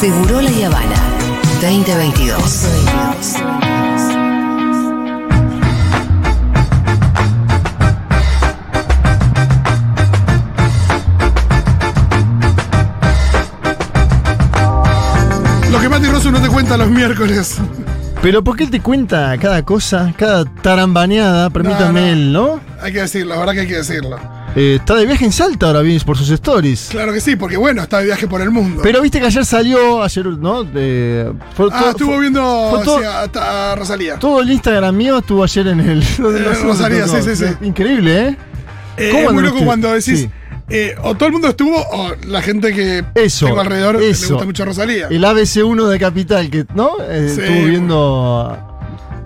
Seguro La Habana 2022. Lo que Mati Rosso no te cuenta los miércoles. Pero ¿por qué él te cuenta cada cosa, cada tarambaneada? Permítame No, no. él, ¿no? Hay que decirlo, la verdad que hay que decirlo. Eh, está de viaje en Salta ahora, vienes por sus stories. Claro que sí, porque bueno, está de viaje por el mundo. Pero viste que ayer salió, ayer, ¿no? De- fue ah, todo- estuvo fue- viendo fue todo- a, Rosalía. Todo el Instagram mío estuvo ayer en el. Rosalía, sí, sí, sí. Increíble, ¿eh? Eh, ¿Cómo es muy loco cuando decís, Sí. eh, o todo el mundo estuvo, o la gente que Eso, tengo alrededor le eso. gusta mucho Rosalía. El ABC1 de Capital, que, ¿no? Eh, Sí. estuvo viendo.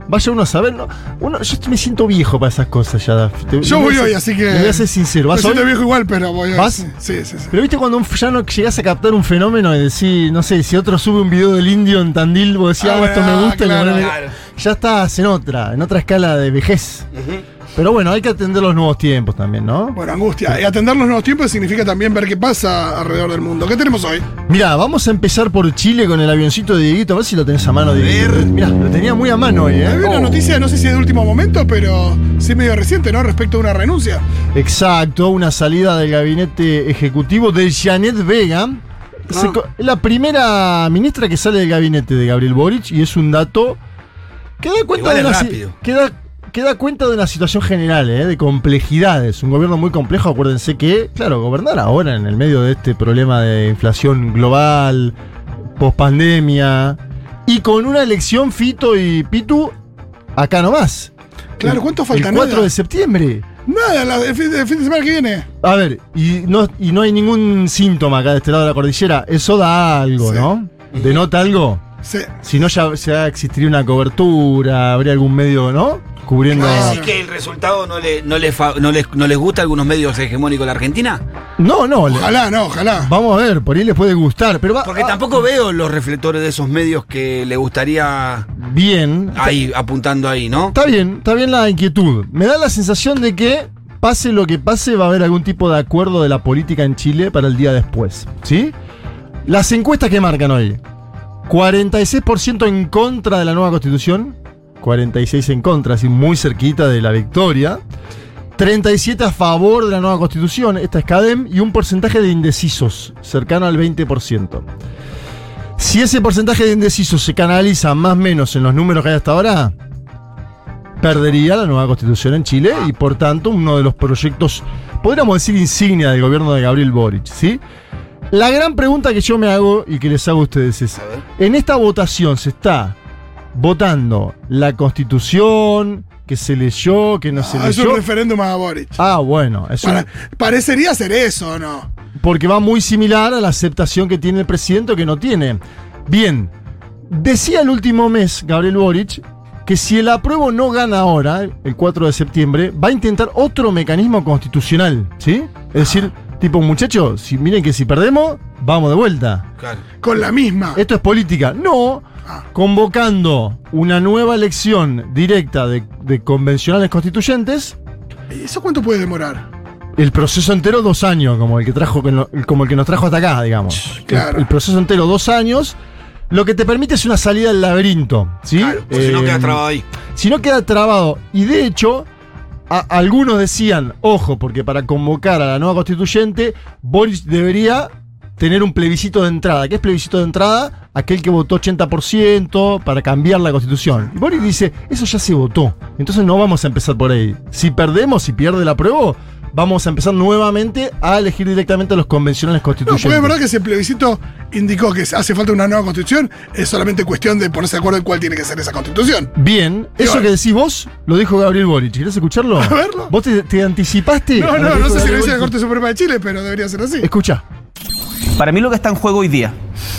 Vaya uno a saber, ¿no? Uno, yo me siento viejo para esas cosas ya. Te- Yo voy hoy, así que. le voy a ser sincero. Me ¿Vas siento hoy? viejo igual, pero voy hoy. ¿Vas? Sí, sí, sí. Pero viste cuando un- ya no llegas a captar un fenómeno y decís, no sé, si otro sube un video del indio en Tandil, vos decís, Ah, ah, esto me gusta, y le claro. Claro. ya estás en otra, en otra escala de vejez. Pero bueno, hay que atender los nuevos tiempos también, ¿no? Bueno, angustia. Y atender los nuevos tiempos significa también ver qué pasa alrededor del mundo. ¿Qué tenemos hoy? Mira, vamos a empezar por Chile con el avioncito de Dieguito, a ver si lo tenés a mano, Dieguito. Mira, lo tenía muy a mano hoy, ¿eh? Había una Oh. noticia, no sé si es de último momento, pero sí medio reciente, ¿no? Respecto a una renuncia. Exacto, una salida del gabinete ejecutivo de Janet Vega. Co- Es la primera ministra que sale del gabinete de Gabriel Boric y es un dato que da cuenta, Igual de rápido. que da, que da cuenta de una situación general, ¿eh? de complejidades. Un gobierno muy complejo, acuérdense que, claro, gobernar ahora en el medio de este problema de inflación global, pospandemia, y con una elección Fito y Pitu acá nomás. Claro, ¿cuánto falta? El 4 Nada. de septiembre. Nada, la- el, fin, el fin de semana que viene. A ver, y no, y no hay ningún síntoma acá de este lado de la cordillera. Eso da algo, Sí. ¿no? ¿Denota algo? Sí. Si no, ya, ya existiría una cobertura, habría algún medio, ¿no? Cubriendo. ¿Decís que el resultado no, le, no, le fa- no, les, no les gusta a algunos medios hegemónicos de la Argentina? No, no. le- Ojalá, no, ojalá. Vamos a ver, por ahí les puede gustar. Pero va, Porque ah, tampoco veo los reflectores de esos medios que le gustaría Bien. ahí, apuntando ahí, ¿no? Está bien, está bien la inquietud. Me da la sensación de que, pase lo que pase, va a haber algún tipo de acuerdo de la política en Chile para el día después. ¿Sí? Las encuestas que marcan hoy. 46% en contra de la nueva constitución. 46 en contra, así muy cerquita de la victoria. 37 a favor de la nueva constitución, esta es CADEM, y un porcentaje de indecisos, cercano al 20%. Si ese porcentaje de indecisos se canaliza más o menos en los números que hay hasta ahora, perdería la nueva constitución en Chile y por tanto uno de los proyectos, podríamos decir insignia del gobierno de Gabriel Boric, ¿sí? La gran pregunta que yo me hago y que les hago a ustedes es, en esta votación se está votando la constitución, que se leyó, que no se Ah, es un leyó. referéndum a Boric. Ah, bueno, es un- parecería ser eso, ¿no? porque va muy similar a la aceptación que tiene el presidente o que no tiene. Bien, decía el último mes Gabriel Boric que si el apruebo no gana ahora, el 4 de septiembre, va a intentar otro mecanismo constitucional, ¿sí? Es decir, tipo, muchachos, si, miren que si perdemos, vamos de vuelta. Claro. Con la misma. Esto es política. No, convocando una nueva elección directa de, de convencionales constituyentes ¿Y ¿Eso cuánto puede demorar? el proceso entero dos años, como el que trajo como el que nos trajo hasta acá, digamos. Claro. El, el proceso entero dos años, lo que te permite es una salida al laberinto, ¿sí? Claro, pues si no Eh, quedas trabado ahí. Si no queda trabado. Y de hecho, a- algunos decían, ojo, porque para convocar a la nueva constituyente, Boris debería tener un plebiscito de entrada. ¿Qué es plebiscito de entrada? Aquel que votó 80% para cambiar la constitución. Y Boris dice, eso ya se votó. Entonces no vamos a empezar por ahí. Si perdemos, si pierde la prueba, vamos a empezar nuevamente a elegir directamente a los convencionales No, porque constituyentes. es verdad que ese plebiscito indicó que hace falta una nueva constitución. Es solamente cuestión de ponerse de acuerdo en cuál tiene que ser esa constitución. Bien, eso que decís vos, lo dijo Gabriel Boric. ¿Querés escucharlo? A verlo. ¿Vos te, te anticipaste? No, no, no sé si lo dice la? Corte Suprema de Chile, pero debería ser así. Escucha. Para mí lo que está en juego hoy día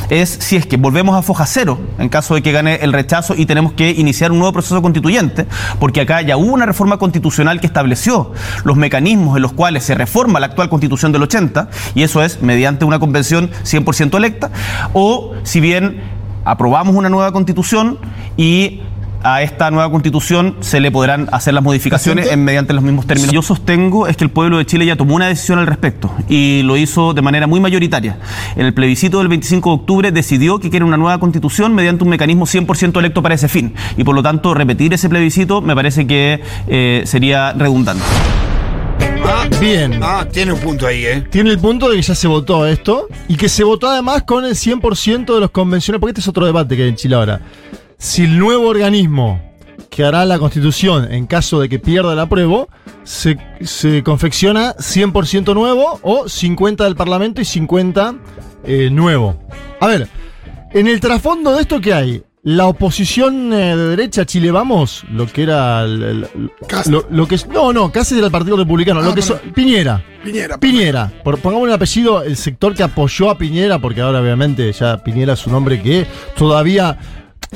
es si es que volvemos a foja cero en caso de que gane el rechazo y tenemos que iniciar un nuevo proceso constituyente, porque acá ya hubo una reforma constitucional que estableció los mecanismos en los cuales se reforma la actual constitución del 80, y eso es mediante una convención 100% electa, o si bien aprobamos una nueva constitución y a esta nueva constitución se le podrán hacer las modificaciones en, mediante los mismos términos. Yo sostengo es que el pueblo de Chile ya tomó una decisión al respecto y lo hizo de manera muy mayoritaria. En el plebiscito del 25 de octubre decidió que quiere una nueva constitución mediante un mecanismo 100% electo para ese fin y por lo tanto repetir ese plebiscito me parece que eh, sería redundante. Ah, Bien. Ah, tiene un punto ahí, ¿eh? Tiene el punto de que ya se votó esto y que se votó además con el 100% de los convencionales, porque este es otro debate que hay en Chile ahora. Si el nuevo organismo que hará la constitución en caso de que pierda el apruebo, se, se confecciona 100% nuevo o 50 del Parlamento y 50 eh, nuevo. A ver, en el trasfondo de esto que hay, la oposición eh, de derecha, Chile Vamos, lo que era el- el- lo, lo que es, no, no, casi del Partido Republicano, Ah, lo que so-. Piñera. Piñera. Piñera, por, pongamos un apellido, el sector que apoyó a Piñera, porque ahora obviamente ya Piñera es un hombre que todavía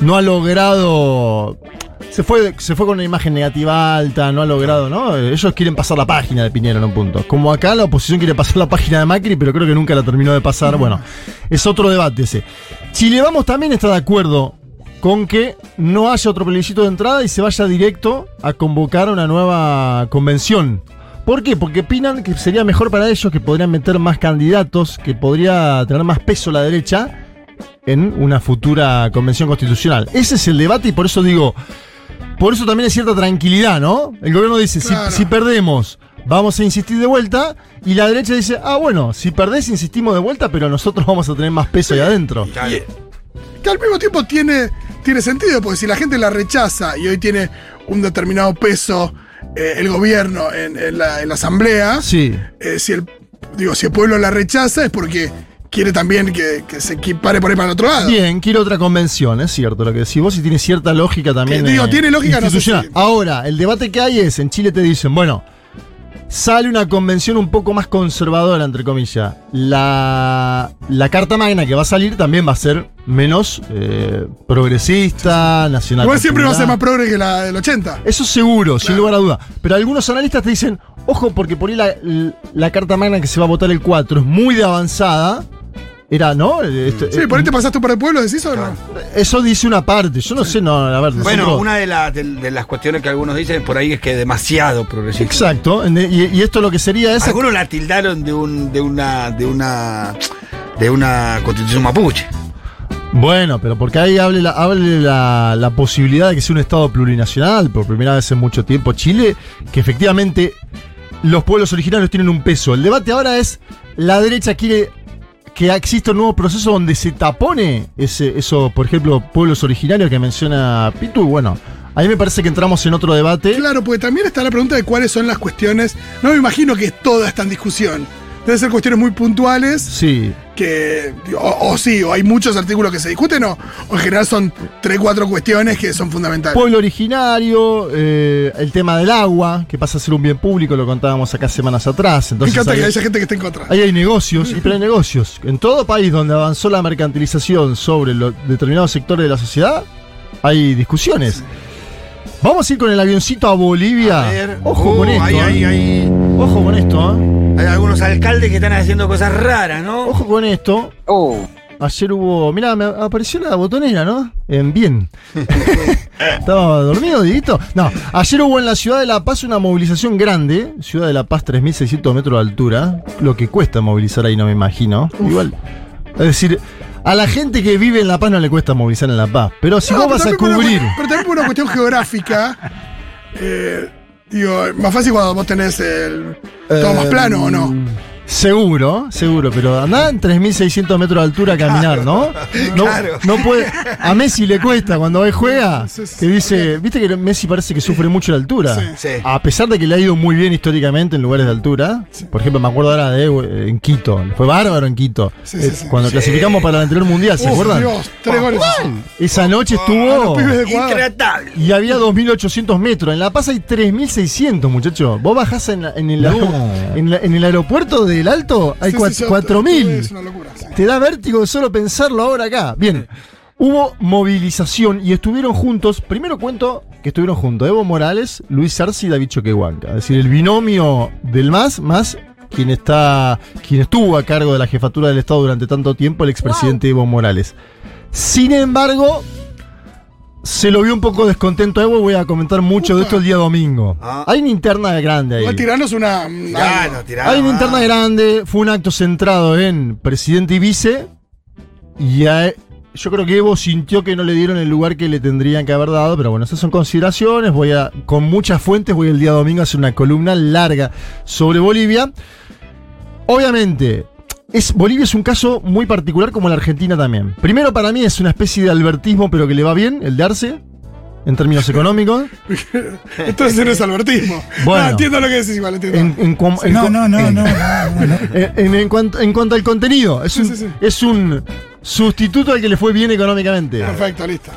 no ha logrado. Se fue, se fue con una imagen negativa alta, no ha logrado, ¿no? Ellos quieren pasar la página de Piñera en un punto. Como acá la oposición quiere pasar la página de Macri, pero creo que nunca la terminó de pasar. Bueno, es otro debate ese. Chile Vamos también está de acuerdo con que no haya otro plebiscito de entrada y se vaya directo a convocar una nueva convención. ¿Por qué? Porque opinan que sería mejor para ellos, que podrían meter más candidatos, que podría tener más peso la derecha en una futura convención constitucional. Ese es el debate y por eso digo, por eso también hay cierta tranquilidad, ¿no? El gobierno dice, si- Claro. si, perdemos, vamos a insistir de vuelta, y la derecha dice, ah, bueno, si perdés, insistimos de vuelta, pero nosotros vamos a tener más peso ahí adentro. Que al mismo tiempo tiene, tiene sentido, porque si la gente la rechaza y hoy tiene un determinado peso eh, el gobierno en, en la, en la asamblea, Sí. eh, si el digo, si el pueblo la rechaza es porque quiere también que, que se equipare por ahí para el otro lado. Bien, quiero otra convención, es cierto lo que decís vos y tiene cierta lógica también. Que, digo, tiene lógica, no sé si- Ahora, el debate que hay es, en Chile te dicen, bueno, sale una convención un poco más conservadora, entre comillas. La, la Carta Magna que va a salir también va a ser menos eh, progresista, nacional. Igual siempre va a ser más progre que la del 80. Eso seguro, sin lugar a duda. Pero algunos analistas te dicen, ojo, porque por ahí la, la Carta Magna que se va a votar el 4 es muy de avanzada. Era, ¿no? Este- Sí, por ahí te pasaste por el pueblo, ¿decís o no? Eso dice una parte. Yo no sé, no, a ver. Bueno, nosotros- una de, las de, de las cuestiones que algunos dicen por ahí es que es demasiado progresista. Exacto. Y, y esto lo que sería es. Algunos la tildaron de un, de una, de una, de una constitución mapuche. Bueno, pero porque ahí hable, la, hable la, la posibilidad de que sea un Estado plurinacional por primera vez en mucho tiempo. Chile, que efectivamente los pueblos originarios tienen un peso. El debate ahora es: la derecha quiere que exista un nuevo proceso donde se tapone ese, eso, por ejemplo, pueblos originarios que menciona Pitu. Bueno, ahí me parece que entramos en otro debate. Claro, porque también está la pregunta de cuáles son las cuestiones. No me imagino que toda está en discusión. Deben ser cuestiones muy puntuales Sí. que. O, o sí, o hay muchos artículos que se discuten, o, o en general son tres, cuatro cuestiones que son fundamentales. Pueblo originario, eh, el tema del agua, que pasa a ser un bien público, lo contábamos acá semanas atrás. Me encanta que haya gente que esté en contra. Ahí hay negocios, y pero hay negocios. En todo país donde avanzó la mercantilización sobre los determinados sectores de la sociedad, hay discusiones. Vamos a ir con el avioncito a Bolivia. A ver. Ojo Uh, con esto. Hay, ¿eh? hay, hay, Ojo con esto. ¿eh? hay algunos alcaldes que están haciendo cosas raras, ¿no? Ojo con esto. Ayer hubo. Mirá, me apareció la botonera, ¿no? En bien. ¿Estaba dormido, Dieguito? No. Ayer hubo en la ciudad de La Paz una movilización grande. Ciudad de La Paz, 3.600 metros de altura. Lo que cuesta movilizar ahí, no me imagino. Igual. Es decir, a la gente que vive en La Paz no le cuesta movilizar en La Paz. Pero si No, vos pero vas a una cubrir. cu- pero también por una cuestión geográfica. eh, digo, más fácil cuando vos tenés el. Todo más Eh, plano o no. Seguro, seguro, pero andá en 3.600 metros de altura a caminar, ¿no? No, Claro. no puede. A Messi le cuesta cuando él juega, que dice, viste que Messi parece que sufre mucho la altura. Sí. Sí. A pesar de que le ha ido muy bien históricamente en lugares de altura. Por ejemplo, me acuerdo ahora de eh, en Quito. Fue bárbaro en Quito. Sí, sí, Eh, sí. Cuando clasificamos para el anterior mundial, ¿se Uf, acuerdan? Dios, tres goles. Esa noche estuvo. de. Y había 2.800 metros. En La Paz hay 3.600, muchachos. Vos bajás en, la- en el, en, la- en el aeropuerto del Alto, hay Sí, cua- sí, sí, 4.000. Es una locura. sí. Te da vértigo solo pensarlo ahora acá. Bien. Hubo movilización y estuvieron juntos. Primero cuento que estuvieron juntos Evo Morales, Luis Arce y David Choquehuanca. Es decir, el binomio del MAS más quien está. quien estuvo a cargo de la jefatura del Estado durante tanto tiempo, el expresidente Evo Morales. Sin embargo, se lo vio un poco descontento a Evo, voy a comentar mucho de esto el día domingo. Ah. Hay una interna grande ahí. Tirarnos una. Tirano, algo. tirano, Hay una ah. interna grande, fue un acto centrado en presidente y vice, y a- yo creo que Evo sintió que no le dieron el lugar que le tendrían que haber dado, pero bueno, esas son consideraciones, voy a, con muchas fuentes, voy el día domingo a hacer una columna larga sobre Bolivia. Obviamente, es, Bolivia es un caso muy particular como la Argentina también. Primero para mí es una especie de albertismo, pero que le va bien, el de Arce, en términos económicos. Entonces no es albertismo. Bueno. Ah, entiendo lo que decís igual, entiendo. En, en No, no, no, no, no, no, no. En, cuanto, en cuanto al contenido, es, Sí, un, sí, sí. es un sustituto al que le fue bien económicamente. Perfecto, listo.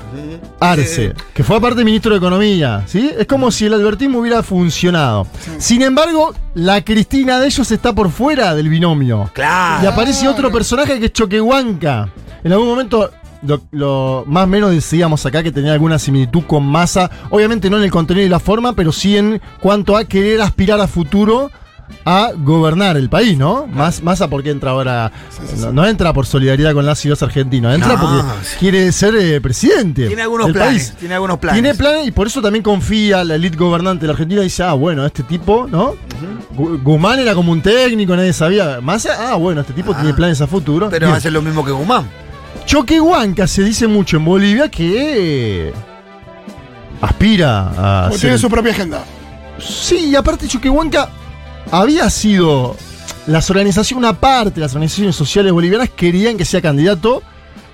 Arce, que fue aparte ministro de Economía, ¿sí? Es como si el albertismo hubiera funcionado. Sin embargo, la Cristina de ellos está por fuera del binomio. Claro. Y aparece otro personaje que es Choquehuanca. En algún momento, lo, lo- más o menos decíamos acá que tenía alguna similitud con Massa. Obviamente no en el contenido y la forma, pero sí en cuanto a querer aspirar a futuro a gobernar el país, ¿no? Más, Massa porque entra ahora. No, no entra por solidaridad con las y los argentinos, entra No, porque sí. quiere ser eh, presidente. Tiene algunos del planes. país. Tiene algunos planes. Tiene planes y por eso también confía la elite gobernante de la Argentina. Dice, ah, bueno, este tipo, ¿no? Gu- Guzmán era como un técnico, nadie sabía. Massa, ah, bueno, este tipo Ah. tiene planes a futuro. Pero Bien. hace lo mismo que Guzmán. Choquehuanca se dice mucho en Bolivia que aspira a ser- tiene su propia agenda. Sí, y aparte Choquehuanca había sido las organizaciones, una parte de las organizaciones sociales bolivianas querían que sea candidato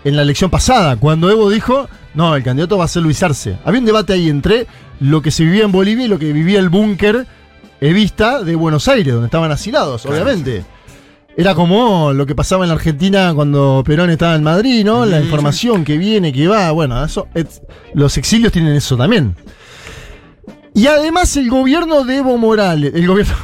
en la elección pasada, cuando Evo dijo, no, el candidato va a ser Luis Arce. Había un debate ahí entre lo que se vivía en Bolivia y lo que vivía el búnker evista de Buenos Aires, donde estaban asilados, Claro. obviamente. Era como lo que pasaba en la Argentina cuando Perón estaba en Madrid, ¿no? La información que viene, que va, bueno, eso, es- los exilios tienen eso también. Y además el gobierno de Evo Morales, el gobierno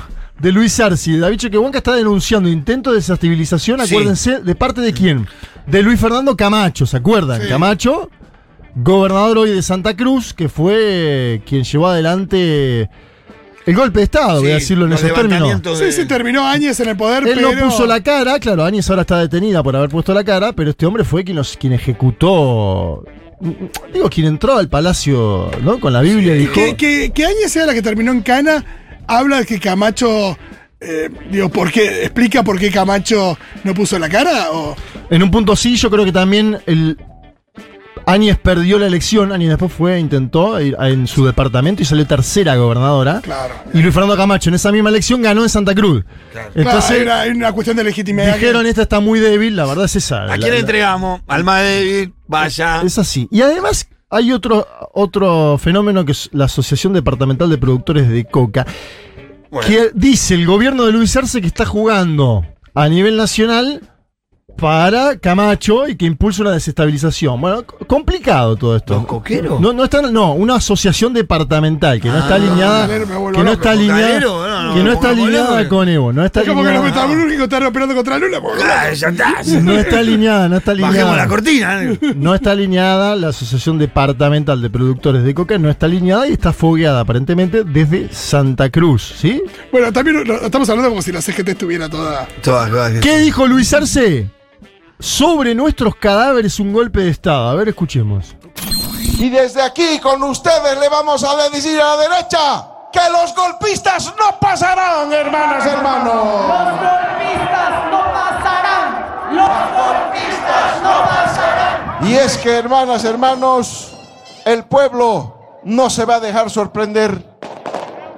de Luis de David Choquehuanca está denunciando intentos de desestabilización, Sí. acuérdense, ¿de parte de quién? De Luis Fernando Camacho, ¿se acuerdan? Sí. Camacho, gobernador hoy de Santa Cruz, que fue quien llevó adelante el golpe de Estado, voy a Sí, decirlo en esos términos. Sí, sí, terminó Áñez en el poder, Él pero. no puso la cara, claro, Áñez ahora está detenida por haber puesto la cara, pero este hombre fue quien, los, quien ejecutó, digo, quien entró al palacio, ¿no? Con la Biblia y dijo... Que, que, que Áñez sea la que terminó en Cana, habla de que Camacho. eh, digo, ¿por qué? ¿Explica por qué Camacho no puso la cara? ¿O En un punto sí, yo creo que también el Áñez perdió la elección, Áñez después fue, intentó ir a- en su departamento y salió tercera gobernadora. Claro. Y Luis Fernando Camacho en esa misma elección ganó en Santa Cruz. Claro. Entonces Claro, hay, una, hay una cuestión de legitimidad. que- dijeron esta está muy débil, la verdad es esa. ¿A la- quién la- entregamos? Al más débil, vaya. Es así. Y además hay otro, otro fenómeno que es la Asociación Departamental de Productores de Coca, Bueno, que dice el gobierno de Luis Arce que está jugando a nivel nacional para Camacho y que impulsa una desestabilización. Bueno, complicado todo esto. ¿Los coqueros? No, no, está, no, una asociación departamental que no está Ah, alineada, me vuelvo que no está alineada, que no está alineada con Evo, no está Es como que los alineada, metalúrgicos están operando contra Lula. Ah, ya está. no está alineada, no está Bajemos la alineada. cortina. ¿eh? No está alineada la Asociación Departamental de Productores de Coca, no está alineada y está fogueada aparentemente desde Santa Cruz, ¿sí? Bueno, también estamos hablando como si la CGT estuviera toda. Todas. ¿Qué dijo Luis Arce? Sobre nuestros cadáveres un golpe de Estado. A ver, escuchemos. Y desde aquí con ustedes le vamos a decir a la derecha que los golpistas no pasarán, hermanas, hermanos. Los golpistas no pasarán. Los golpistas no pasarán. Y es que, hermanas, hermanos, el pueblo no se va a dejar sorprender.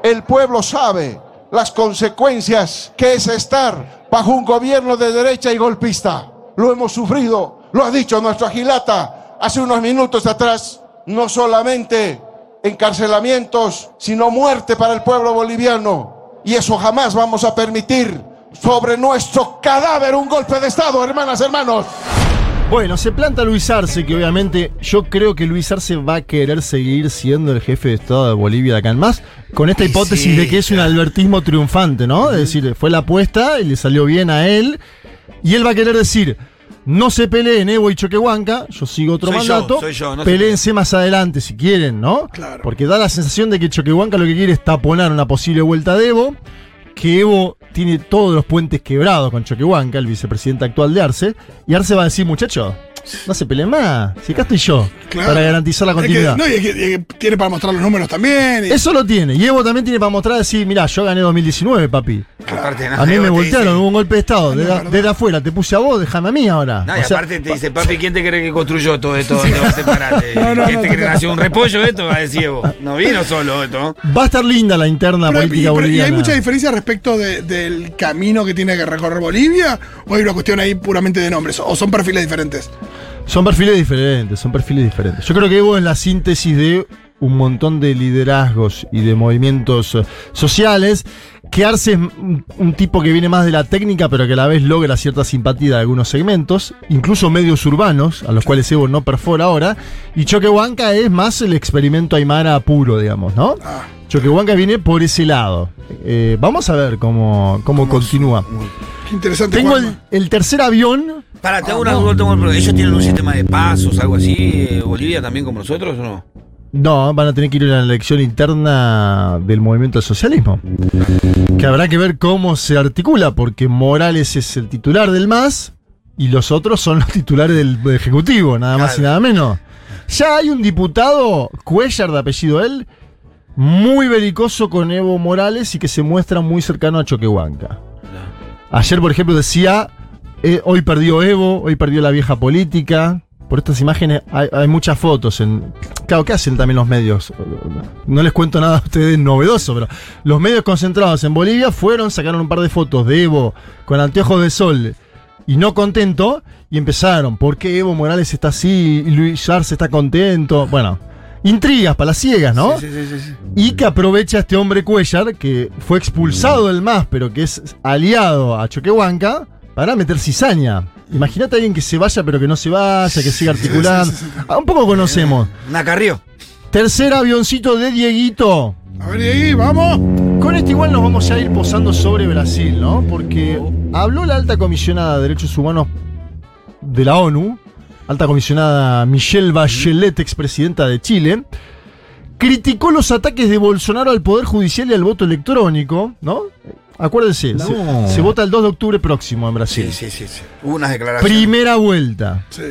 El pueblo sabe las consecuencias que es estar bajo un gobierno de derecha y golpista. Lo hemos sufrido, lo ha dicho nuestro Agilata hace unos minutos atrás. No solamente encarcelamientos, sino muerte para el pueblo boliviano. Y eso jamás vamos a permitir sobre nuestro cadáver un golpe de Estado, hermanas, hermanos. Bueno, se planta Luis Arce, que obviamente yo creo que Luis Arce va a querer seguir siendo el jefe de Estado de Bolivia de acá en más, con esta hipótesis sí, de que es un albertismo triunfante, ¿no? Es decir, fue la apuesta y le salió bien a él, y él va a querer decir, no se peleen Evo y Choquehuanca, yo sigo otro Soy yo, mandato, soy yo, no se peleense más adelante si quieren, ¿no? Claro. Porque da la sensación de que Choquehuanca lo que quiere es taponar una posible vuelta de Evo, que Evo tiene todos los puentes quebrados con Choquehuanca, el vicepresidente actual de Arce, y Arce va a decir, muchacho, No se peleen más. Si acá estoy yo. Claro. Para garantizar la Es que- continuidad. no, y es que, y es que tiene para mostrar los números también. y- Eso lo tiene. Y Evo también tiene para mostrar decir, mirá, yo gané 2019, papi. Aparte, no, A mí Evo me te voltearon, hubo un golpe de Estado. No, Desde, afuera, te puse a vos, déjame a mí ahora. No, y O sea, aparte te dice, papi, ¿quién te cree que construyó todo esto? Te vas a ¿Quién te cree que nació un repollo esto? Va a decir Evo. No vino solo esto. Va a estar linda la interna Pero- y, política pero- y boliviana. hay mucha diferencia respecto de- del camino que tiene que recorrer Bolivia, o hay una cuestión ahí puramente de nombres, o son perfiles diferentes. Son perfiles diferentes, son perfiles diferentes. Yo creo que Evo es la síntesis de un montón de liderazgos y de movimientos eh, sociales. Que Arce es un, tipo que viene más de la técnica, pero que a la vez logra cierta simpatía de algunos segmentos, incluso medios urbanos, a los cuales Evo no perfora ahora. Y Choquehuanca es más el experimento aymara puro, digamos, ¿no? Ah. Choquehuanca viene por ese lado. Eh, vamos a ver cómo, cómo continúa. Qué interesante. Tengo el tercer avión. Para, te hago una duda, tengo un problema. ¿Ellos tienen un sistema de pasos, algo así? eh, ¿Bolivia también como nosotros o no? No, van a tener que ir a la elección interna del movimiento del socialismo. Que habrá que ver cómo se articula, porque Morales es el titular del MAS y los otros son los titulares del, Ejecutivo, nada más y nada menos. Ya hay un diputado, Cuellar de apellido él, muy belicoso con Evo Morales y que se muestra muy cercano a Choquehuanca. Ayer, por ejemplo, decía, eh, hoy perdió Evo, hoy perdió la vieja política. Por estas imágenes hay, hay muchas fotos. En, claro, ¿qué hacen también los medios? No les cuento nada a ustedes novedoso, pero los medios concentrados en Bolivia fueron, sacaron un par de fotos de Evo con anteojos de sol y no contento y empezaron. ¿Por qué Evo Morales está así y Luis Arce está contento? Bueno, intrigas para las ciegas, ¿no? Sí, sí, sí, sí. Y que aprovecha este hombre Cuellar, que fue expulsado del MAS, pero que es aliado a Choquehuanca, para meter cizaña. Imagínate a alguien que se vaya, pero que no se vaya, que siga articulando. Ah, un poco conocemos. Una carrió. Tercer avioncito de Dieguito. A ver, ahí, vamos. Con este igual nos vamos a ir posando sobre Brasil, ¿no? Porque habló la alta comisionada de Derechos Humanos de la ONU, alta comisionada Michelle Bachelet, expresidenta de Chile, criticó los ataques de Bolsonaro al Poder Judicial y al voto electrónico, ¿no? Acuérdense, se, No. se vota el 2 de octubre próximo en Brasil. Sí, sí, sí. sí. Hubo unas declaraciones. Primera vuelta. Sí.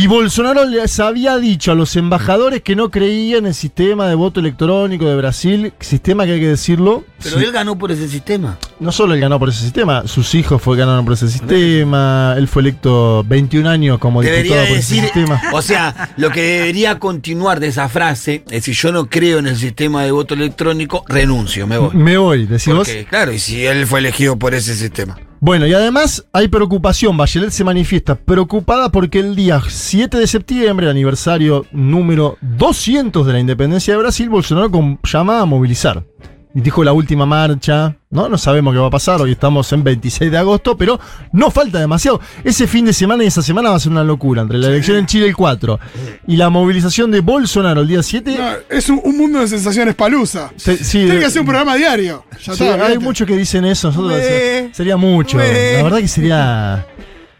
Y Bolsonaro les había dicho a los embajadores que no creían en el sistema de voto electrónico de Brasil, sistema que hay que decirlo. Pero sí, él ganó por ese sistema. no solo él ganó por ese sistema, sus hijos fue, ganaron por ese sistema, él fue electo 21 años como Debería diputado por ese sistema. o sea, lo que debería continuar de esa frase es si yo no creo en el sistema de voto electrónico, renuncio, me voy. Me voy. Porque, claro, y si él fue elegido por ese sistema. Bueno, y además hay preocupación. Bachelet se manifiesta preocupada porque el día 7 de septiembre, aniversario número 200 de la independencia de Brasil, Bolsonaro com- llama a movilizar. Dijo la última marcha, ¿no? No sabemos qué va a pasar, hoy estamos en 26 de agosto, pero no falta demasiado. Ese fin de semana y esa semana va a ser una locura, entre la elección en Chile el 4 y la movilización de Bolsonaro el día 7. No, es un, un mundo de sensaciones palusa. se- sí, Tiene que hacer un programa diario. Ya Sí, está, hay muchos que dicen eso. nosotros se- sería mucho. La verdad que sería.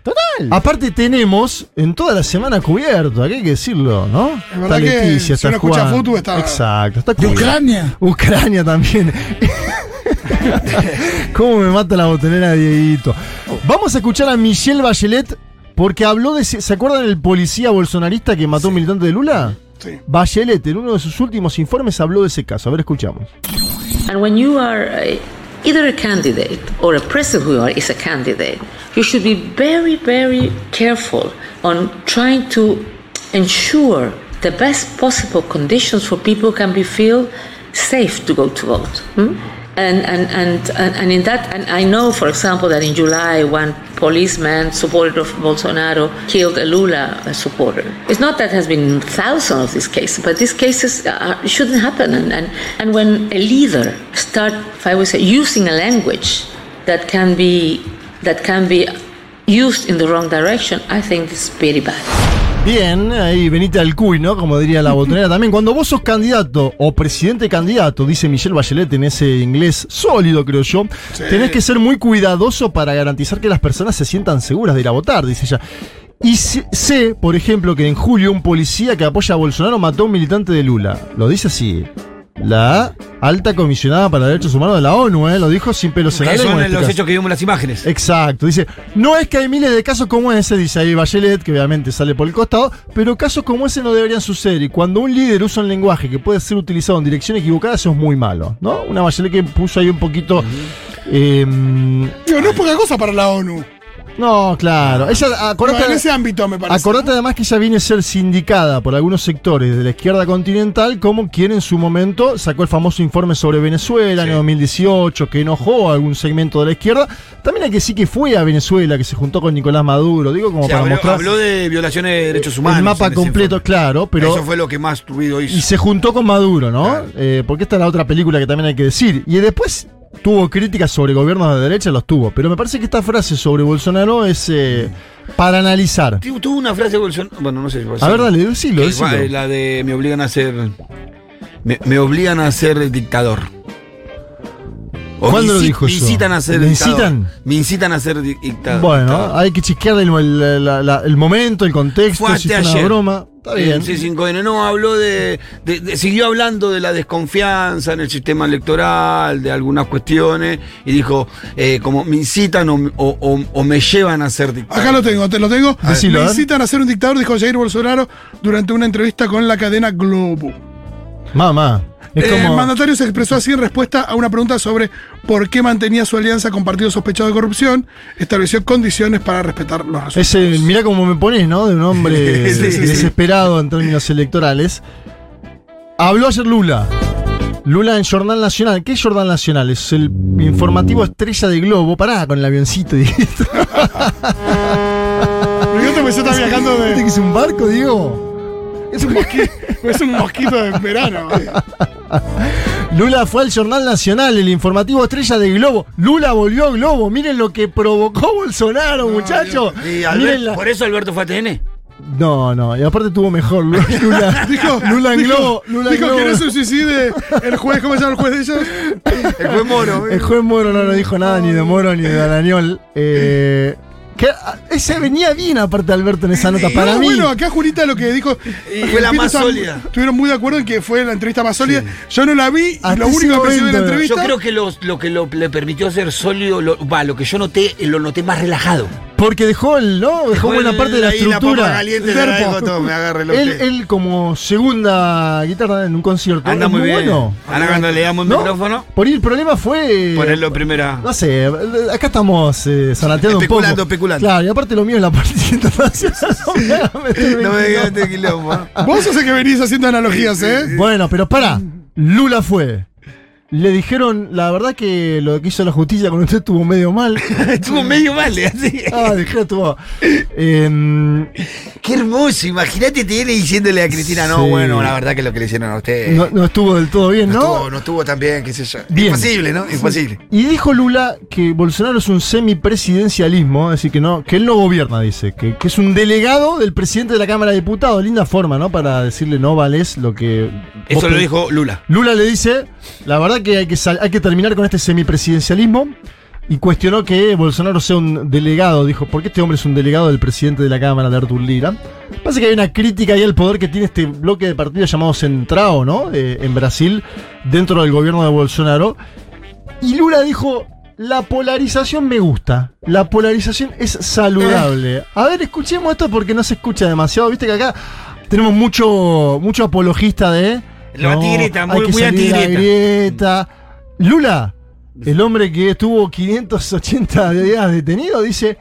Total. Aparte, tenemos en toda la semana cubierto, aquí hay que decirlo, ¿no? Es verdad que si está uno escucha Juan. fútbol, está- Exacto, está De cubierto. Ucrania. Ucrania también. ¿Cómo me mata la botonera de Dieguito? Vamos a escuchar a Michelle Bachelet porque habló de. ese- ¿Se acuerdan el policía bolsonarista que mató a un militante de Lula? Sí. Bachelet, en uno de sus últimos informes, habló de ese caso. A ver, escuchamos. And when you are uh, either a candidate or a president who are, is a candidate, you should be very, very careful on trying to ensure the best possible conditions for people can be feel safe to go to vote. hmm? And, and, and, and, in that, and I know, for example, that in July, one policeman, supporter of Bolsonaro, killed a Lula supporter. It's not that has been thousands of these cases, but these cases uh, shouldn't happen. And, and, and when a leader start, if I would say, using a language that can be that can be used in the wrong direction, I think it's very bad. Bien, ahí venite al cuy, ¿no? Como diría la botonera también. Cuando vos sos candidato o presidente candidato, dice Michelle Bachelet en ese inglés sólido, creo yo, tenés que ser muy cuidadoso para garantizar que las personas se sientan seguras de ir a votar, dice ella. Y sé, sé, por ejemplo, que en julio un policía que apoya a Bolsonaro mató a un militante de Lula. Lo dice así. La alta comisionada para derechos humanos de la ONU, ¿eh? lo dijo sin pelos en la Que lengua. son este los caso. hechos que vimos en las imágenes. Exacto, dice, no es que hay miles de casos como ese, dice ahí Bachelet, que obviamente sale por el costado, pero casos como ese no deberían suceder. Y cuando un líder usa un lenguaje que puede ser utilizado en dirección equivocada, eso es muy malo, ¿no? Una Bachelet que puso ahí un poquito... eh, Digo, no es poca cosa para la ONU. No, claro. Ella, acordate, en ese ámbito me parece. acordate además que ella viene a ser sindicada por algunos sectores de la izquierda continental como quien en su momento sacó el famoso informe sobre Venezuela en el 2018, que enojó a algún segmento de la izquierda. También hay que decir que fue a Venezuela, que se juntó con Nicolás Maduro, digo como para habló, mostrar habló de violaciones de derechos humanos. el mapa completo, claro, pero... Eso fue lo que más ruido hizo. Y se juntó con Maduro, ¿no? Claro. Eh, porque esta es la otra película que también hay que decir. Y después tuvo críticas sobre gobiernos de derecha, los tuvo. Pero me parece que esta frase sobre Bolsonaro es eh, para analizar. Tu- Tuvo una frase de Bolsonaro. Bueno, no sé. si A ver, dale, decilo, decilo. eh, La de me obligan a ser. Me, me obligan a ser dictador. O ¿Cuándo lo me dijo Me eso? incitan a ser ¿Me dictador. incitan? Me incitan a ser di- dictador. Bueno, hay que chequearle el, el- la- la- el momento, el contexto, Fue si anteayer. una broma. Está bien. El C5N no habló de, de- de- Siguió hablando de la desconfianza en el sistema electoral, de algunas cuestiones, y dijo: eh, como me incitan o, o- o- o me llevan a ser dictador. Acá lo tengo, te lo tengo. Decilo, a Me ver. incitan a ser un dictador, dijo Jair Bolsonaro durante una entrevista con la cadena Globo. Mamá. Es Eh. El mandatario se expresó así en respuesta a una pregunta sobre por qué mantenía su alianza con partidos sospechados de corrupción. Estableció condiciones para respetar los resultados. Ese, mirá cómo me pones, ¿no? De un hombre Sí, sí, sí. desesperado en términos electorales. Habló ayer Lula. Lula en Jornal Nacional. ¿Qué es Jornal Nacional? Es el informativo estrella de Globo. Pará con el avioncito. dijiste. Yo estaba viajando ¿Viste que de. es un barco, Diego? Es un mosquito, es un mosquito de verano. eh. Lula fue al Jornal Nacional, el informativo estrella de Globo. Lula volvió a Globo. Miren lo que provocó Bolsonaro, muchachos. Miren la- Por eso Alberto fue a TN. No, no. Y aparte tuvo mejor Lula. Lula, Dijo, Lula en dijo- Globo. Lula en dijo Globo. que no se suicide el juez, ¿cómo se llama el juez de ellos? El juez Moro. El juez Moro no nos dijo nada ni de Moro ni de Darañol. Eh, que, ah, ese venía bien aparte Alberto en esa nota. Para No, mí. Bueno, acá Julita lo que dijo. Fue la más sólida. Estuvieron muy de acuerdo en que fue la entrevista más sólida. Yo no la vi y Hasta lo único que de la entrevista. Yo creo que los- lo que lo- le permitió ser sólido, lo, va, lo que yo noté, lo noté más relajado. Porque dejó el, ¿no? Dejó buena parte de la estructura. Él, como segunda guitarra en un concierto. Anda muy bien. bueno. Ahora cuando le damos el ¿No? micrófono, Por ahí el problema fue. ponerlo primera. No sé, acá estamos eh, zanateando un poco. Especulando, especulando. Claro, y aparte lo mío es la parte. No me hagas meter No me 22. digas este quilombo. Vos sos el que venís haciendo analogías, ¿eh? Bueno, pero para. Lula fue. Le dijeron, la verdad que lo que hizo la justicia con usted estuvo medio mal. Estuvo medio mal, ¿eh? así. Ah, dejé estuvo. Em, Qué hermoso, imagínate te viene diciéndole a Cristina, no, Sí. bueno, la verdad que lo que le hicieron a usted. no, no estuvo del todo bien, no, ¿no? estuvo, no estuvo tan bien, qué sé yo. Bien. Imposible, ¿no? Imposible. Y dijo Lula que Bolsonaro es un semipresidencialismo, es decir, que no, que él no gobierna, dice, que, que es un delegado del presidente de la Cámara de Diputados. Linda forma, ¿no? Para decirle no vales lo que. Eso lo dijo Lula. Lula le dice, la verdad que hay que, hay que terminar con este semipresidencialismo. Y cuestionó que Bolsonaro sea un delegado. Dijo, ¿por qué este hombre es un delegado del presidente de la Cámara, de Artur Lira? Pasa que hay una crítica ahí al poder que tiene este bloque de partidos llamado Centrao, ¿no? Eh, en Brasil, dentro del gobierno de Bolsonaro. Y Lula dijo, la polarización me gusta. La polarización es saludable. A ver, escuchemos esto porque no se escucha demasiado. Viste que acá tenemos mucho, mucho apologista de... La antigrieta, hay muy- que muy salir antigrieta. grieta. Lula, el hombre que estuvo 580 días detenido, dice...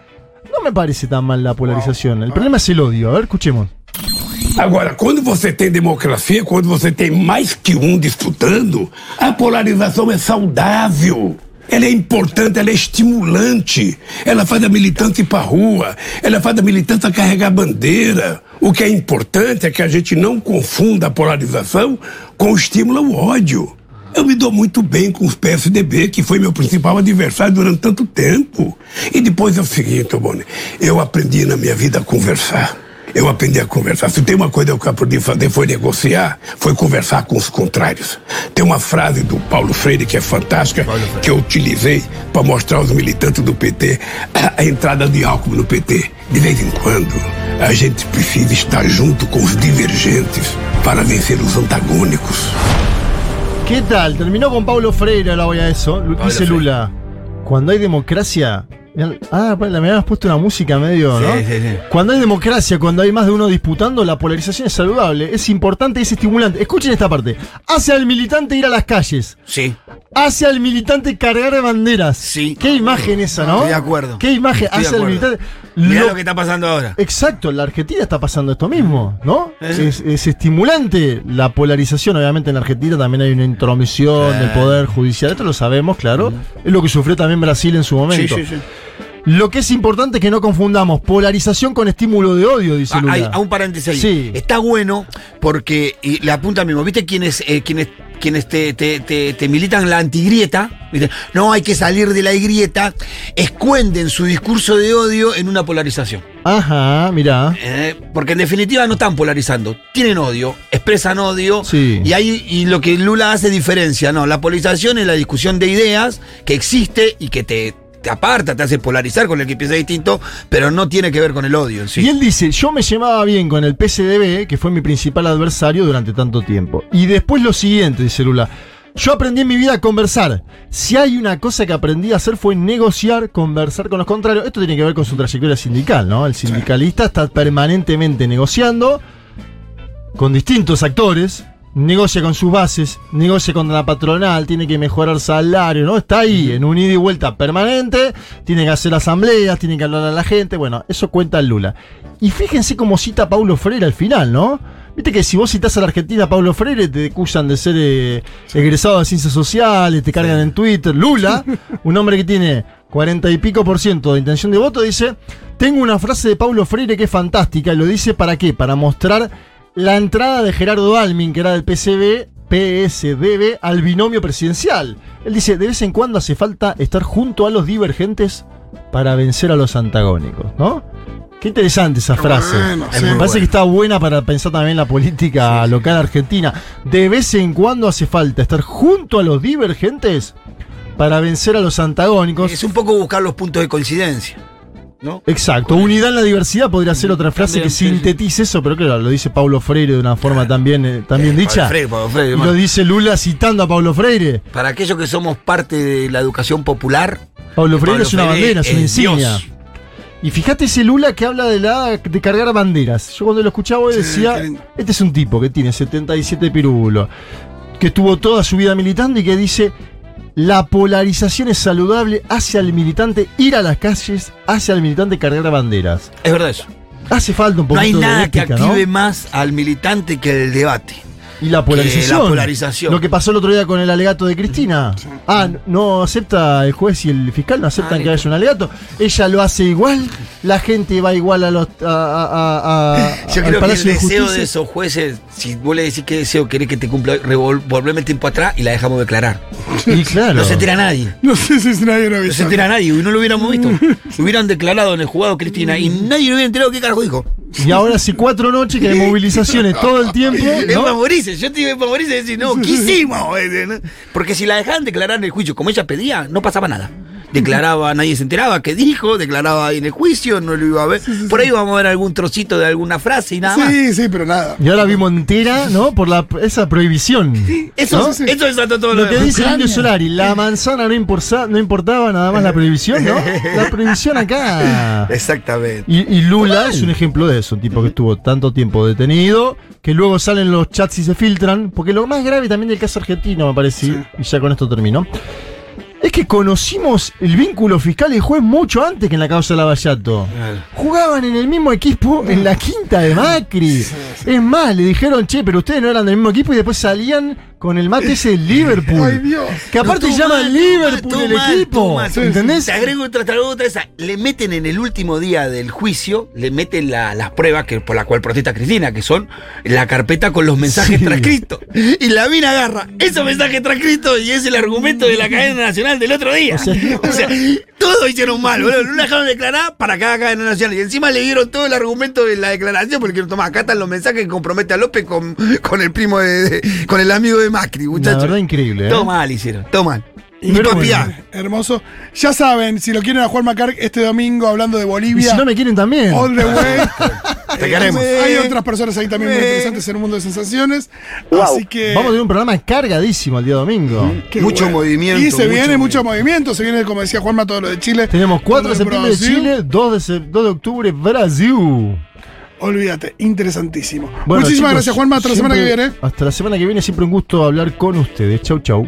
No me parece tan mal la polarización. El problema es el odio. A ver, escuchemos. Agora, quando você tem democracia, quando você tem mais que um disputando, a polarização é saudável. Ela é importante, ela é estimulante. Ela faz a militância ir pra rua, ela faz a militância carregar bandeira. O que é importante é que a gente não confunda a polarização com o estímulo ao ódio. Eu me dou muito bem com os PSDB, que foi meu principal adversário durante tanto tempo. E depois é o seguinte, Boni, eu aprendi na minha vida a conversar. Eu aprendi a conversar. Se tem uma coisa que eu aprendi a fazer foi negociar, foi conversar com os contrários. Tem uma frase do Paulo Freire que é fantástica, que eu utilizei para mostrar aos militantes do PT a, a entrada de Alckmin no PT. De vez em quando, a gente precisa estar junto com os divergentes para vencer os antagônicos. ¿Qué tal? Terminó con Pablo Freire, ahora voy a eso. Lu- Dice Freire. Lula, cuando hay democracia... Ah, pues, me habías puesto una música medio, ¿no? Sí, sí, sí. Cuando hay democracia, cuando hay más de uno disputando, la polarización es saludable, es importante y es estimulante. Escuchen esta parte. Hace al militante ir a las calles. Sí. Hace al militante cargar banderas. Sí. Qué imagen esa, ¿no? Estoy de acuerdo. Qué imagen Estoy hace al militante. Mirá Lo- lo que está pasando ahora. Exacto, en la Argentina está pasando esto mismo, ¿no? Es, es estimulante la polarización. Obviamente en Argentina también hay una intromisión Eh. del poder judicial. Esto lo sabemos, claro. Es lo que sufrió también Brasil en su Sí, momento. sí, sí. Lo que es importante es que no confundamos polarización con estímulo de odio, dice Ah, Lula. hay- a un paréntesis ahí. Sí. Está bueno porque y le apunta mismo. ¿Viste quienes, eh, quienes, quienes te, te- te- te militan la antigrieta? ¿Viste? No hay que salir de la grieta. Escuenden su discurso de odio en una polarización. Ajá, mirá. Eh, porque en definitiva no están polarizando, tienen odio, expresan odio Sí. y ahí y lo que Lula hace diferencia, no, la polarización es la discusión de ideas que existe y que te, te aparta, te hace polarizar con el que piensa distinto, pero no tiene que ver con el odio. Y él dice, yo me llevaba bien con el PCDB, que fue mi principal adversario durante tanto tiempo. Y después lo siguiente, dice Lula. Yo aprendí en mi vida a conversar. Si hay una cosa que aprendí a hacer fue negociar, conversar con los contrarios. Esto tiene que ver con su trayectoria sindical, ¿no? El sindicalista está permanentemente negociando con distintos actores, negocia con sus bases, negocia con la patronal, tiene que mejorar salario, ¿no? Está ahí en un ida y vuelta permanente, tiene que hacer asambleas, tiene que hablar a la gente, bueno, eso cuenta Lula. Y fíjense cómo cita Paulo Freire al final, ¿no? Viste que si vos citas a la Argentina a Paulo Freire, te acusan de ser eh, egresado de ciencias sociales, te cargan en Twitter. Lula, un hombre que tiene cuarenta y pico por ciento de intención de voto, dice: Tengo una frase de Paulo Freire que es fantástica, y lo dice para qué? Para mostrar la entrada de Gerardo Almin, que era del PCB, PSDB, al binomio presidencial. Él dice: De vez en cuando hace falta estar junto a los divergentes para vencer a los antagónicos, ¿no? Qué interesante esa frase. bueno, Me parece que está buena para pensar también la política local argentina. De vez en cuando hace falta estar junto a los divergentes para vencer a los antagónicos. Es un poco buscar los puntos de coincidencia, ¿no? Exacto, unidad en la diversidad podría ser otra frase También, que sí, sí. sintetice eso, pero claro, lo dice Paulo Freire de una forma también, eh, también Eh, dicha. Pablo Freire, Pablo lo dice Lula citando a Paulo Freire. Para aquellos que somos parte de la educación popular, Pablo Freire Pablo es una Freire bandera, es una insignia. Dios. Y fíjate ese Lula que habla de la de cargar banderas. Yo cuando lo escuchaba hoy decía, este es un tipo que tiene 77 pirulos, que estuvo toda su vida militando y que dice, la polarización es saludable hacia el militante ir a las calles, hacia el militante cargar banderas. es verdad eso. Hace falta un No poquito hay de nada que ética, ¿no? active más al militante que el debate. Y la polarización. la polarización. Lo que pasó el otro día con el alegato de Cristina. Ah, no acepta el juez y el fiscal, no aceptan Ah, que haya un alegato. Ella lo hace igual, la gente va igual a los. A, a- a- a- Yo al creo que el Palacio de deseo de esos jueces, si vos le decís qué deseo querés que te cumpla, volveme el tiempo atrás y la dejamos declarar. Y claro. No se entera nadie. No sé si nadie lo No se entera nadie y no lo hubiéramos visto. Hubieran declarado en el jugado Cristina y nadie lo hubiera enterado qué carajo dijo. Y ahora hace cuatro noches que hay movilizaciones todo el tiempo. Es ¿no? morirse. Yo te es para morirse y decir, no, ¿qué hicimos? Porque si la dejaban declarar en el juicio como ella pedía, no pasaba nada. Declaraba, nadie se enteraba qué dijo, declaraba ahí en el juicio, no lo iba a ver. Por ahí vamos a ver algún trocito de alguna frase y nada más. Sí, sí, pero nada. Y ahora vimos entera, ¿no? Por la, esa prohibición. Eso, ¿no? eso desató todo Lo que demás. dice el Indio Solari, la manzana no, importa, no importaba nada más la prohibición, ¿no? La prohibición acá. Exactamente. Y, y Lula es un ejemplo de eso, un tipo que estuvo tanto tiempo detenido, que luego salen los chats y se filtran, porque lo más grave también del caso argentino, me parece, y ya con esto termino, es que conocimos el vínculo fiscal y juez mucho antes que en la causa de Lavallato. Claro. Jugaban en el mismo equipo en la quinta de Macri. Es más, le dijeron, che, pero ustedes no eran del mismo equipo y después salían con el mate ese del Liverpool. Ay, Dios. Que aparte No, llama mal, Liverpool todo el equipo. ¿Entendés? Te agrego otra, te agrego otra esa. Le meten en el último día del juicio, le meten la- las pruebas que, por la cual protesta Cristina, que son la carpeta con los mensajes Sí. transcritos. Y la mina agarra esos mensajes transcritos y es el argumento de la cadena nacional del otro día. O sea- O sea, todo hicieron mal, boludo. No la dejaron declarar para cada cadena nacional. Y encima le dieron todo el argumento de la declaración, porque toma, acá están los mensajes que compromete a López con, con el primo de, de- con el amigo de Macri, La muchachos. verdad increíble. ¿eh? Todo mal hicieron, todo mal. Y Pero papiá. bueno. Hermoso. Ya saben, si lo quieren a Juan Macar este domingo hablando de Y Bolivia. si no me quieren también. All the way. Te queremos. Hay otras personas ahí también muy interesantes en el mundo de sensaciones. Así que. Vamos a tener un programa cargadísimo el día domingo. qué mucho movimiento, Y se mucho viene mucho movimiento. Se viene, como decía Juanma, todo lo de Chile. Tenemos 4 de septiembre de. Chile, 2 de, se- 2 de octubre Brasil. Olvídate, interesantísimo. Bueno, Muchísimas chicos, gracias, Juanma. Hasta la semana que viene. Hasta la semana que viene, siempre un gusto hablar con ustedes. Chau, chau.